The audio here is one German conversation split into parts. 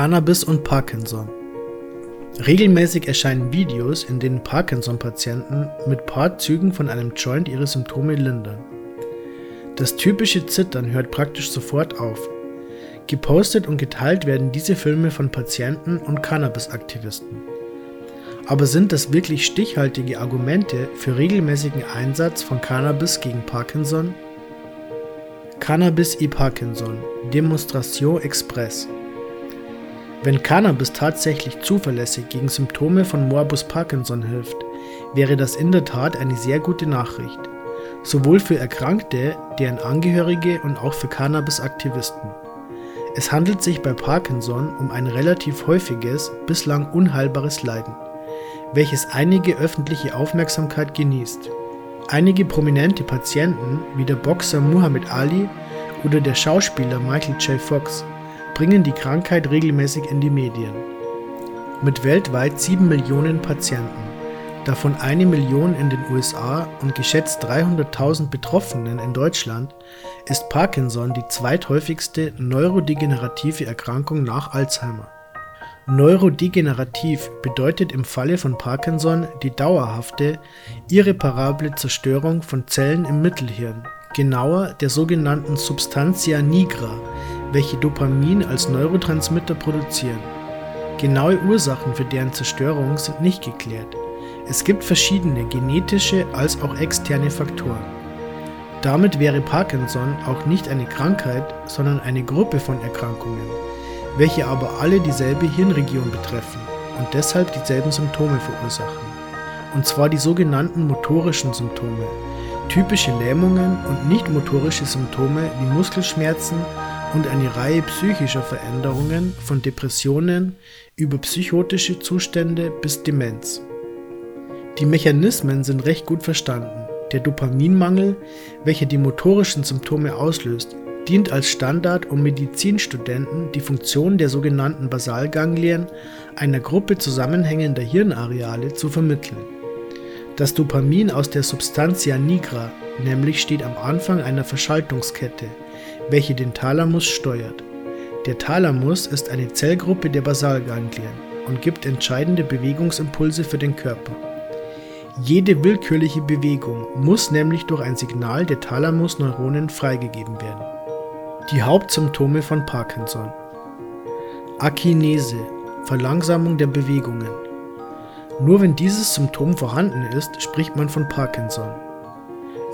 Cannabis und Parkinson. Regelmäßig erscheinen Videos, in denen Parkinson-Patienten mit paar Zügen von einem Joint ihre Symptome lindern. Das typische Zittern hört praktisch sofort auf. Gepostet und geteilt werden diese Filme von Patienten und Cannabis-Aktivisten. Aber sind das wirklich stichhaltige Argumente für regelmäßigen Einsatz von Cannabis gegen Parkinson? Cannabis e Parkinson Demonstration Express wenn Cannabis tatsächlich zuverlässig gegen Symptome von Morbus Parkinson hilft, wäre das in der Tat eine sehr gute Nachricht, sowohl für Erkrankte, deren Angehörige und auch für Cannabis-Aktivisten. Es handelt sich bei Parkinson um ein relativ häufiges, bislang unheilbares Leiden, welches einige öffentliche Aufmerksamkeit genießt. Einige prominente Patienten wie der Boxer Muhammad Ali oder der Schauspieler Michael J. Fox bringen die Krankheit regelmäßig in die Medien. Mit weltweit 7 Millionen Patienten, davon eine Million in den USA und geschätzt 300.000 Betroffenen in Deutschland, ist Parkinson die zweithäufigste neurodegenerative Erkrankung nach Alzheimer. Neurodegenerativ bedeutet im Falle von Parkinson die dauerhafte, irreparable Zerstörung von Zellen im Mittelhirn, genauer der sogenannten Substantia nigra, welche Dopamin als Neurotransmitter produzieren. Genaue Ursachen für deren Zerstörung sind nicht geklärt. Es gibt verschiedene genetische als auch externe Faktoren. Damit wäre Parkinson auch nicht eine Krankheit, sondern eine Gruppe von Erkrankungen, welche aber alle dieselbe Hirnregion betreffen und deshalb dieselben Symptome verursachen. Und zwar die sogenannten motorischen Symptome, typische Lähmungen und nicht motorische Symptome wie Muskelschmerzen und eine Reihe psychischer Veränderungen von Depressionen über psychotische Zustände bis Demenz. Die Mechanismen sind recht gut verstanden. Der Dopaminmangel, welcher die motorischen Symptome auslöst, dient als Standard, um Medizinstudenten die Funktion der sogenannten Basalganglien, einer Gruppe zusammenhängender Hirnareale, zu vermitteln. Das Dopamin aus der Substantia nigra nämlich steht am Anfang einer Verschaltungskette, welche den Thalamus steuert. Der Thalamus ist eine Zellgruppe der Basalganglien und gibt entscheidende Bewegungsimpulse für den Körper. Jede willkürliche Bewegung muss nämlich durch ein Signal der Thalamusneuronen freigegeben werden. Die Hauptsymptome von Parkinson Akinese, Verlangsamung der Bewegungen. Nur wenn dieses Symptom vorhanden ist, spricht man von Parkinson.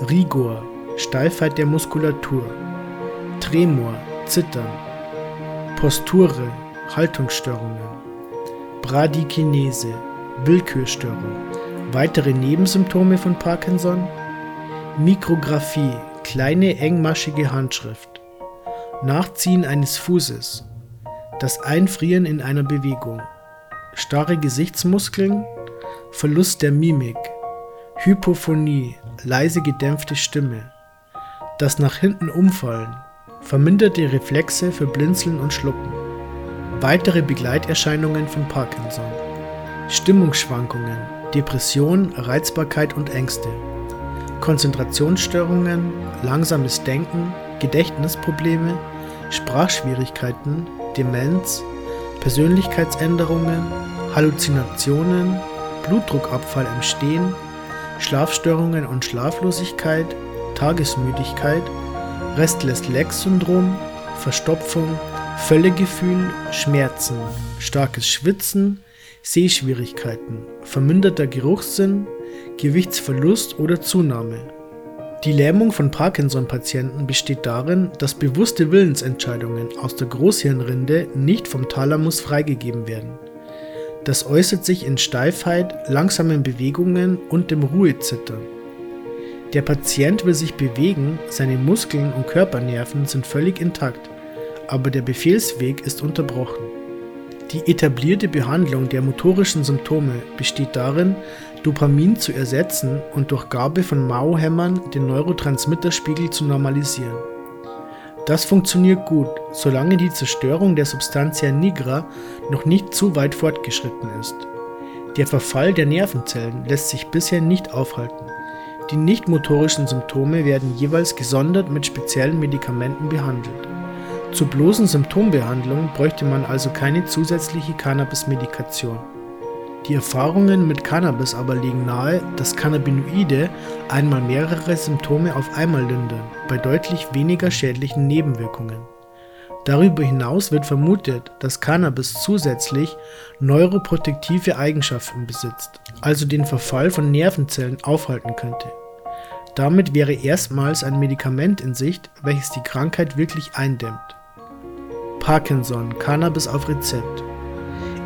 Rigor, Steifheit der Muskulatur. Tremor, Zittern, Posture, Haltungsstörungen, Bradykinese, Willkürstörung. Weitere Nebensymptome von Parkinson? Mikrographie, kleine engmaschige Handschrift. Nachziehen eines Fußes. Das Einfrieren in einer Bewegung. Starre Gesichtsmuskeln. Verlust der Mimik. Hypophonie, leise gedämpfte Stimme. Das nach hinten umfallen, verminderte Reflexe für Blinzeln und Schlucken. Weitere Begleiterscheinungen von Parkinson. Stimmungsschwankungen, Depression, Reizbarkeit und Ängste. Konzentrationsstörungen, langsames Denken, Gedächtnisprobleme, Sprachschwierigkeiten, Demenz, Persönlichkeitsänderungen, Halluzinationen, Blutdruckabfall im Stehen, Schlafstörungen und Schlaflosigkeit, Tagesmüdigkeit, Restless-Leg-Syndrom, Verstopfung, Völlegefühl, Schmerzen, starkes Schwitzen, Sehschwierigkeiten, verminderter Geruchssinn, Gewichtsverlust oder Zunahme. Die Lähmung von Parkinson-Patienten besteht darin, dass bewusste Willensentscheidungen aus der Großhirnrinde nicht vom Thalamus freigegeben werden. Das äußert sich in Steifheit, langsamen Bewegungen und dem Ruhezittern. Der Patient will sich bewegen, seine Muskeln und Körpernerven sind völlig intakt, aber der Befehlsweg ist unterbrochen. Die etablierte Behandlung der motorischen Symptome besteht darin, Dopamin zu ersetzen und durch Gabe von Mao-Hämmern den Neurotransmitterspiegel zu normalisieren. Das funktioniert gut, solange die Zerstörung der Substantia nigra noch nicht zu weit fortgeschritten ist. Der Verfall der Nervenzellen lässt sich bisher nicht aufhalten. Die nicht motorischen Symptome werden jeweils gesondert mit speziellen Medikamenten behandelt. Zur bloßen Symptombehandlung bräuchte man also keine zusätzliche Cannabis-Medikation. Die Erfahrungen mit Cannabis aber legen nahe, dass Cannabinoide einmal mehrere Symptome auf einmal lindern, bei deutlich weniger schädlichen Nebenwirkungen. Darüber hinaus wird vermutet, dass Cannabis zusätzlich neuroprotektive Eigenschaften besitzt, also den Verfall von Nervenzellen aufhalten könnte. Damit wäre erstmals ein Medikament in Sicht, welches die Krankheit wirklich eindämmt. Parkinson, Cannabis auf Rezept.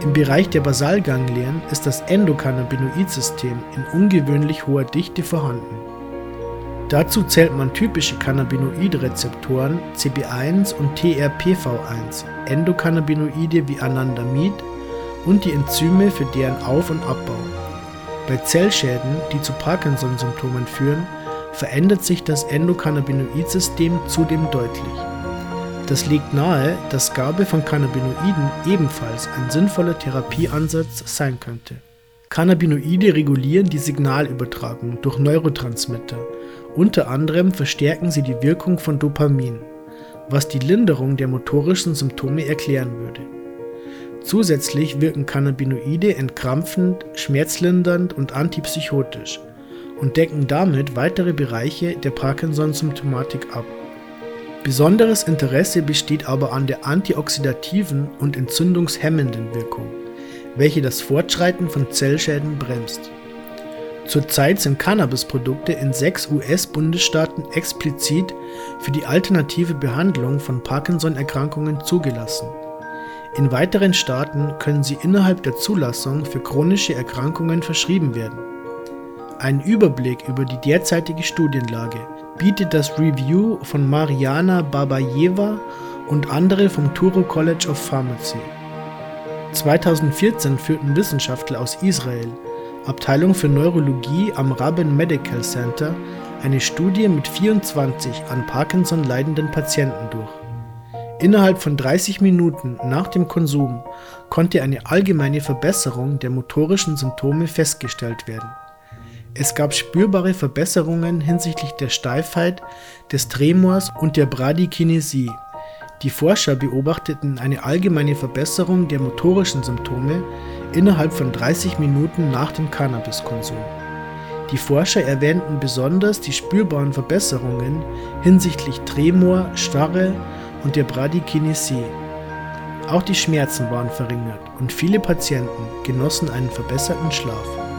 Im Bereich der Basalganglien ist das Endokannabinoid-System in ungewöhnlich hoher Dichte vorhanden. Dazu zählt man typische Cannabinoid-Rezeptoren CB1 und TRPV1, Endokannabinoide wie Anandamid und die Enzyme für deren Auf- und Abbau. Bei Zellschäden, die zu Parkinson-Symptomen führen, verändert sich das Endokannabinoid-System zudem deutlich. Das legt nahe, dass Gabe von Cannabinoiden ebenfalls ein sinnvoller Therapieansatz sein könnte. Cannabinoide regulieren die Signalübertragung durch Neurotransmitter, unter anderem verstärken sie die Wirkung von Dopamin, was die Linderung der motorischen Symptome erklären würde. Zusätzlich wirken Cannabinoide entkrampfend, schmerzlindernd und antipsychotisch und decken damit weitere Bereiche der Parkinson-Symptomatik ab. Besonderes Interesse besteht aber an der antioxidativen und entzündungshemmenden Wirkung, welche das Fortschreiten von Zellschäden bremst. Zurzeit sind Cannabisprodukte in sechs US-Bundesstaaten explizit für die alternative Behandlung von Parkinson-Erkrankungen zugelassen. In weiteren Staaten können sie innerhalb der Zulassung für chronische Erkrankungen verschrieben werden. Ein Überblick über die derzeitige Studienlage bietet das Review von Mariana Babayeva und andere vom Touro College of Pharmacy. 2014 führten Wissenschaftler aus Israel, Abteilung für Neurologie am Rabin Medical Center, eine Studie mit 24 an Parkinson leidenden Patienten durch. Innerhalb von 30 Minuten nach dem Konsum konnte eine allgemeine Verbesserung der motorischen Symptome festgestellt werden. Es gab spürbare Verbesserungen hinsichtlich der Steifheit, des Tremors und der Bradykinesie. Die Forscher beobachteten eine allgemeine Verbesserung der motorischen Symptome innerhalb von 30 Minuten nach dem Cannabiskonsum. Die Forscher erwähnten besonders die spürbaren Verbesserungen hinsichtlich Tremor, Starre und der Bradykinesie. Auch die Schmerzen waren verringert und viele Patienten genossen einen verbesserten Schlaf.